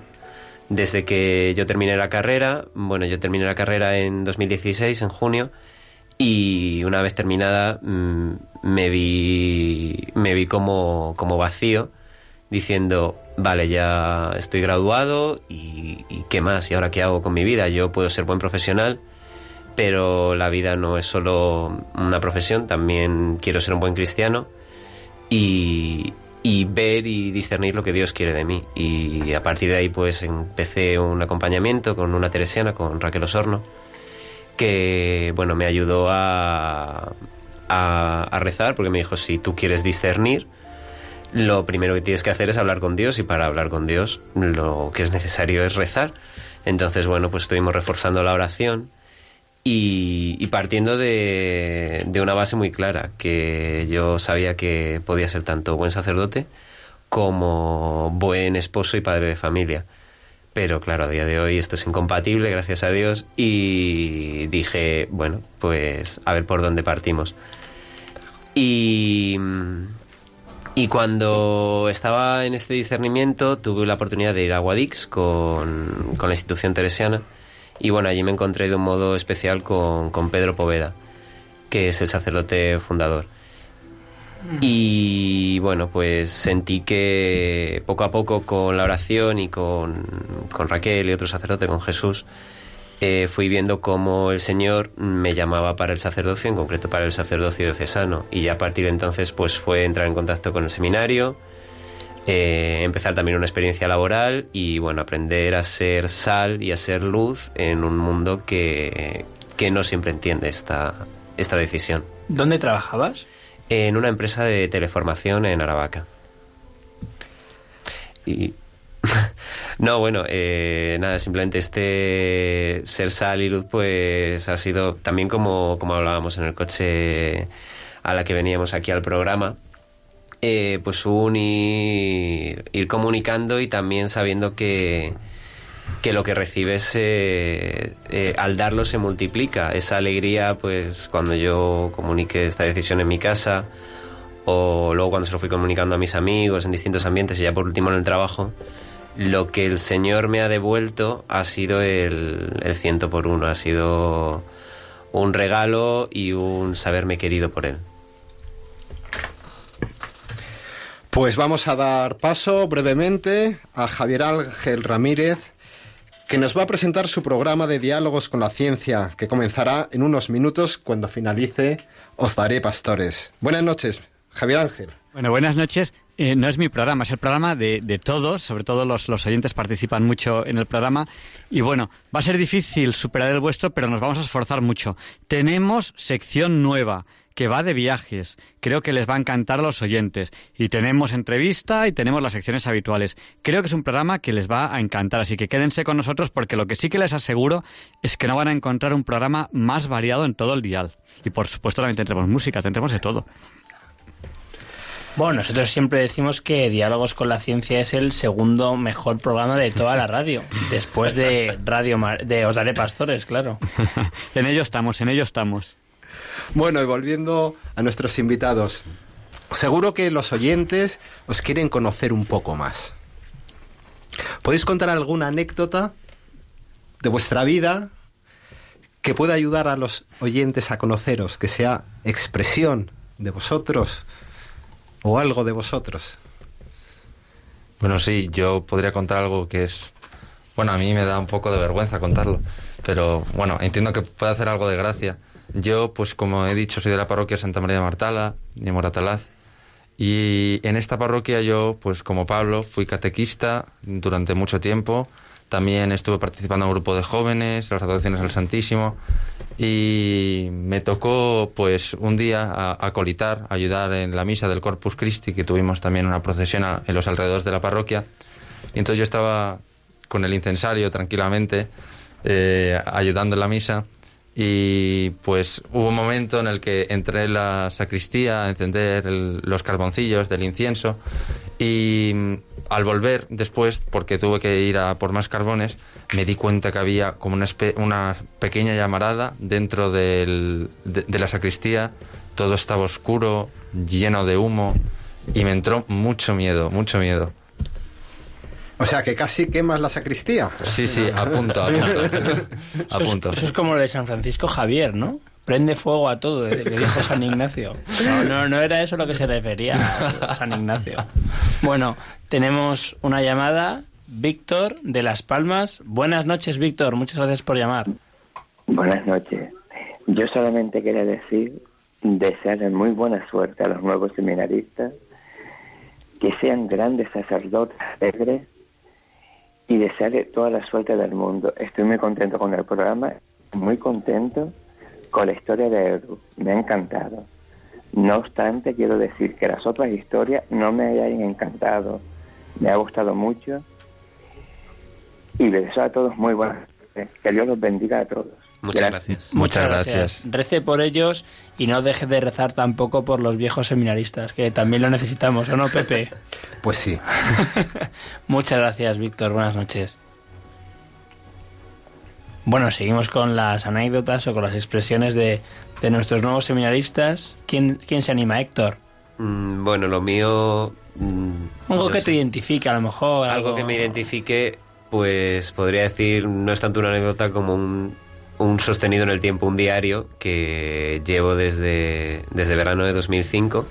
desde que yo terminé la carrera. Bueno, yo terminé la carrera en 2016, en junio, y una vez terminada me vi, me vi como, como vacío, diciendo, vale, ya estoy graduado y, qué más, y ahora qué hago con mi vida. Yo puedo ser buen profesional, pero la vida no es solo una profesión, también quiero ser un buen cristiano y, y ver y discernir lo que Dios quiere de mí. Y a partir de ahí pues empecé un acompañamiento con una teresiana, con Raquel Osorno, que bueno, me ayudó a, a, rezar porque me dijo, si tú quieres discernir, lo primero que tienes que hacer es hablar con Dios y para hablar con Dios lo que es necesario es rezar. Entonces, bueno, pues estuvimos reforzando la oración y, partiendo de, una base muy clara, que yo sabía que podía ser tanto buen sacerdote como buen esposo y padre de familia. Pero claro, a día de hoy esto es incompatible, gracias a Dios, y dije, bueno, pues a ver por dónde partimos. Y Y cuando estaba en este discernimiento tuve la oportunidad de ir a Guadix con, con la institución teresiana y bueno, allí me encontré de un modo especial con, con Pedro Poveda, que es el sacerdote fundador. Y bueno, pues sentí que poco a poco con la oración y con, con Raquel y otro sacerdote, con Jesús, eh, fui viendo cómo el Señor me llamaba para el sacerdocio, en concreto para el sacerdocio diocesano. Y ya a partir de entonces pues fue entrar en contacto con el seminario, eh, empezar también una experiencia laboral y bueno, aprender a ser sal y a ser luz en un mundo que, que no siempre entiende esta, esta decisión. ¿Dónde trabajabas? En una empresa de teleformación en Aravaca. Y. <laughs> no, bueno, eh, nada, simplemente este ser sal y luz, pues ha sido también como, como hablábamos en el coche a la que veníamos aquí al programa. eh, pues un ir, ir comunicando y también sabiendo que, que lo que recibes eh, eh, al darlo se multiplica. Esa alegría, pues cuando yo comuniqué esta decisión en mi casa o luego cuando se lo fui comunicando a mis amigos en distintos ambientes y ya por último en el trabajo, lo que el Señor me ha devuelto ha sido el, el ciento por uno, ha sido un regalo y un saberme querido por Él. Pues vamos a dar paso brevemente a Javier Ángel Ramírez, que nos va a presentar su programa de diálogos con la ciencia, que comenzará en unos minutos cuando finalice Os Daré Pastores. Buenas noches, Javier Ángel. Bueno, buenas noches. Eh, no es mi programa, es el programa de, de todos, sobre todo los, los, oyentes participan mucho en el programa. Y bueno, va a ser difícil superar el vuestro, pero nos vamos a esforzar mucho. Tenemos sección nueva que va de viajes. Creo que les va a encantar a los oyentes. Y tenemos entrevista y tenemos las secciones habituales. Creo que es un programa que les va a encantar, así que quédense con nosotros porque lo que sí que les aseguro es que no van a encontrar un programa más variado en todo el dial. Y por supuesto también tendremos música, tendremos de todo. Bueno, nosotros siempre decimos que Diálogos con la Ciencia es el segundo mejor programa de toda la radio, <laughs> después de Radio Mar de Os Daré Pastores, claro. <laughs> en ello estamos, en ello estamos. Bueno, y volviendo a nuestros invitados, seguro que los oyentes os quieren conocer un poco más. ¿Podéis contar alguna anécdota de vuestra vida que pueda ayudar a los oyentes a conoceros, que sea expresión de vosotros o algo de vosotros? Bueno, sí, yo podría contar algo que es... Bueno, a mí me da un poco de vergüenza contarlo, pero bueno, entiendo que puede hacer algo de gracia. Yo, pues como he dicho, soy de la parroquia Santa María de Martala, de Moratalaz, y en esta parroquia yo, pues como Pablo, fui catequista durante mucho tiempo, también estuve participando en un grupo de jóvenes, las adoraciones al Santísimo, y me tocó pues un día acolitar, ayudar en la misa del Corpus Christi, que tuvimos también una procesión en los alrededores de la parroquia, y entonces yo estaba con el incensario tranquilamente, eh, ayudando en la misa, y pues hubo un momento en el que entré en la sacristía a encender los carboncillos del incienso y mm, al volver después, porque tuve que ir a por más carbones, me di cuenta que había como una, pequeña llamarada dentro del, de, de la sacristía, todo estaba oscuro, lleno de humo y me entró mucho miedo, mucho miedo. O sea, que casi quemas la sacristía. Sí, sí, <laughs> a punto, a punto. a punto. Eso, es, <laughs> eso, es, como lo de San Francisco Javier, ¿no? Prende fuego a todo, que dijo San Ignacio. No, no, no era eso lo que se refería a San Ignacio. Bueno, tenemos una llamada. Víctor de Las Palmas. Buenas noches, Víctor. Muchas gracias por llamar. Buenas noches. Yo solamente quería decir, desearle muy buena suerte a los nuevos seminaristas, que sean grandes sacerdotes alegres y desearle toda la suerte del mundo. Estoy muy contento con el programa, muy contento con la historia de Edu. Me ha encantado. No obstante, quiero decir que las otras historias no me hayan encantado. Me ha gustado mucho. Y les deseo a todos muy buenas Que Dios los bendiga a todos. Muchas gracias. Muchas gracias. Rece por ellos y no deje de rezar tampoco por los viejos seminaristas, que también lo necesitamos, ¿o no, Pepe? <laughs> Pues sí. <laughs> Muchas gracias, Víctor. Buenas noches. Bueno, seguimos con las anécdotas o con las expresiones de, de nuestros nuevos seminaristas. ¿Quién, ¿Quién se anima, Héctor? Mm, bueno, lo mío... mm, Algo no que sé. te identifique, a lo mejor. Algo que me identifique, pues podría decir, no es tanto una anécdota como un, un sostenido en el tiempo, un diario que llevo desde, desde verano de 2005.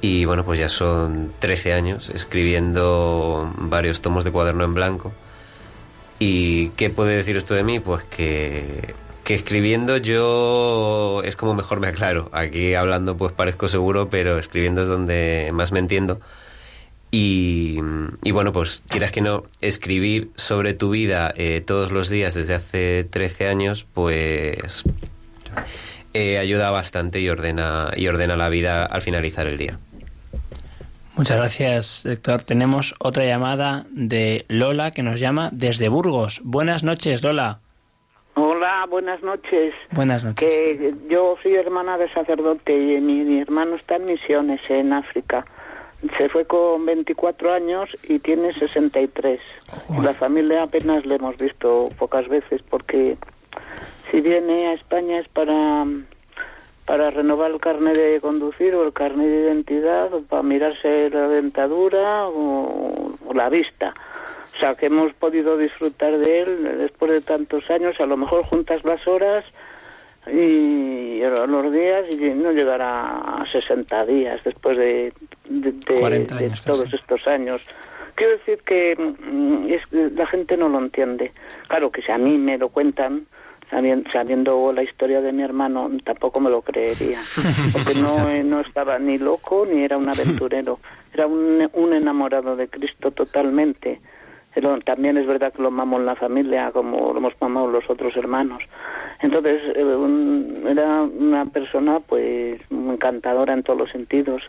Y bueno, pues ya son 13 años escribiendo varios tomos de cuaderno en blanco. ¿Y qué puede decir esto de mí? Pues que, que escribiendo yo es como mejor me aclaro. Aquí hablando pues parezco seguro, pero escribiendo es donde más me entiendo. Y, y bueno, pues quieras que no, escribir sobre tu vida eh, todos los días desde hace 13 años, pues eh, ayuda bastante y ordena, y ordena la vida al finalizar el día. Muchas gracias, Héctor. Tenemos otra llamada de Lola que nos llama desde Burgos. Buenas noches, Lola. Hola, buenas noches. Buenas noches. Que yo soy hermana de sacerdote y mi, mi hermano está en misiones en África. Se fue con 24 años y tiene 63. La familia apenas le hemos visto pocas veces porque si viene a España es para para renovar el carnet de conducir o el carnet de identidad o para mirarse la dentadura o, o la vista. O sea, que hemos podido disfrutar de él después de tantos años. A lo mejor juntas las horas y los días y no llegará a 60 días después de, de- de- 40 de años todos casi. estos años. Quiero decir que mm, es la gente no lo entiende. Claro que si a mí me lo cuentan, sabiendo, sabiendo la historia de mi hermano, tampoco me lo creería. <laughs> Porque no, eh, no estaba ni loco ni era un aventurero. Era un, un enamorado de Cristo totalmente. También es verdad que lo mamó en la familia como lo hemos mamado los otros hermanos. Entonces, eh, era una persona pues encantadora en todos los sentidos.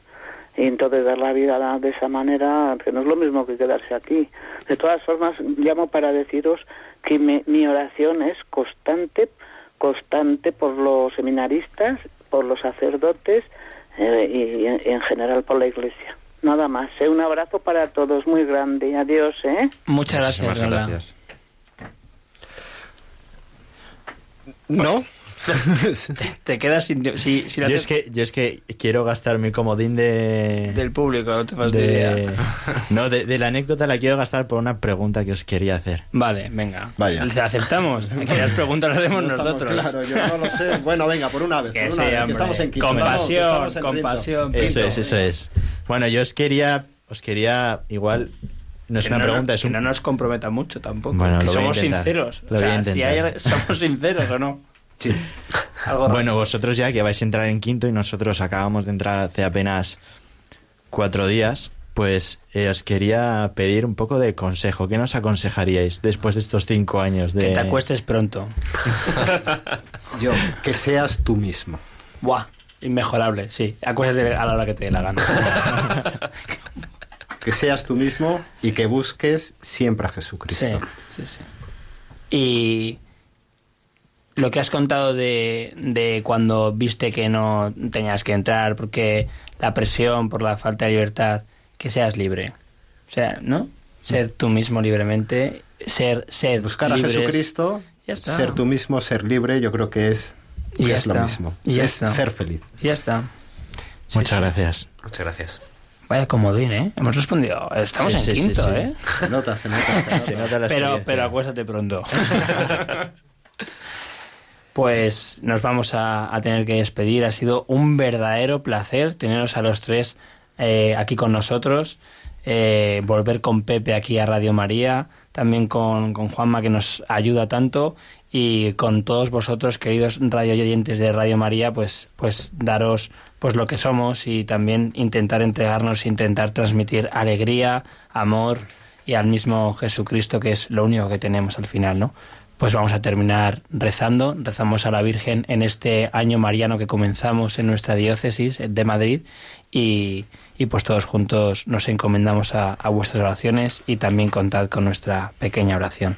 Y entonces dar la vida de esa manera, que no es lo mismo que quedarse aquí. De todas formas, llamo para deciros que me- mi oración es constante, constante por los seminaristas, por los sacerdotes eh, y en general por la iglesia. Nada más. ¿eh? Un abrazo para todos muy grande. Adiós, ¿eh? Muchas gracias, Lola. gracias. ¿No? <laughs> Te quedas sin... Si, si la Yo haces es, que, yo es que quiero gastar mi comodín de... del público, no te vas de... de idea. <laughs> no, de, de la anécdota la quiero gastar por una pregunta que os quería hacer. Vale, venga. Vaya. ¿La aceptamos? <laughs> Que las preguntas las hacemos No nosotros. claros, yo no lo sé. Bueno, venga, por una vez. Que por sí, una vez, que estamos en quinto. Con vamos, que pasión, estamos en con quinto. pasión. Eso es, eso es. Bueno, yo os quería, os quería, igual, no es Que una no, pregunta, es que un... no nos comprometa mucho tampoco. Bueno, que lo voy a somos intentar. sinceros. Lo o voy a sea, si hay- somos sinceros o no. Sí. Algo. Bueno, vosotros ya que vais a entrar en quinto y nosotros acabamos de entrar hace apenas cuatro días, pues eh, os quería pedir un poco de consejo. ¿Qué nos aconsejaríais después de estos cinco años de... Que te acuestes pronto. <laughs> Yo, que seas tú mismo. Buah, inmejorable, sí. Acuéstate a la hora que te dé la gana. <laughs> Que seas tú mismo y que busques siempre a sí, Jesucristo. sí, sí. Y lo que has contado de, de cuando viste que no tenías que entrar porque la presión por la falta de libertad, que seas libre. O sea, ¿no? Ser tú mismo libremente, ser, ser Buscar a libres. Jesucristo, Ya está. ser tú mismo, ser libre, yo creo que es, Y que ya es lo está. mismo. Y ya es está. ser feliz. Y ya está. Sí, Muchas sí. gracias. Muchas gracias. Vaya comodín, ¿eh? Hemos respondido. Estamos Sí, en quinto, sí. ¿eh? Se nota, se nota. se nota. <laughs> Se nota la Pero, pero acuéstate pronto. <laughs> pues nos vamos a, tener que despedir. Ha sido un verdadero placer teneros a los tres eh, aquí con nosotros. Eh, volver con Pepe aquí a Radio María, también con, con Juanma que nos ayuda tanto y con todos vosotros queridos radio oyentes de Radio María pues pues daros pues lo que somos y también intentar entregarnos intentar transmitir alegría amor y al mismo Jesucristo que es lo único que tenemos al final no pues vamos a terminar rezando. Rezamos a la Virgen en este año mariano que comenzamos en nuestra diócesis de Madrid y, y pues todos juntos nos encomendamos a, a vuestras oraciones y también contad con nuestra pequeña oración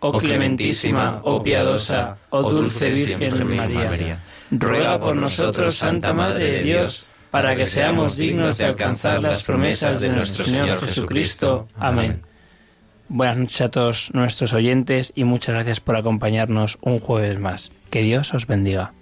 Oh clementísima, oh piadosa, oh dulce Virgen María. Ruega por nosotros, Santa Madre de Dios, para que seamos dignos de alcanzar las promesas de nuestro Señor Jesucristo. Amén. Buenas noches a todos nuestros oyentes y muchas gracias por acompañarnos un jueves más. Que Dios os bendiga.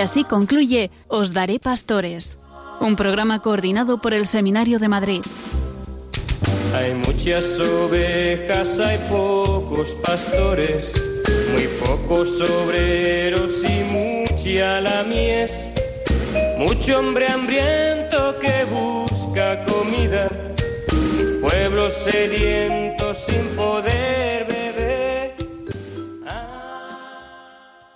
Así concluye Os Daré Pastores, un programa coordinado por el Seminario de Madrid. Hay muchas ovejas, hay pocos pastores, muy pocos obreros y mucha la mies. Mucho hombre hambriento que busca comida, pueblo sediento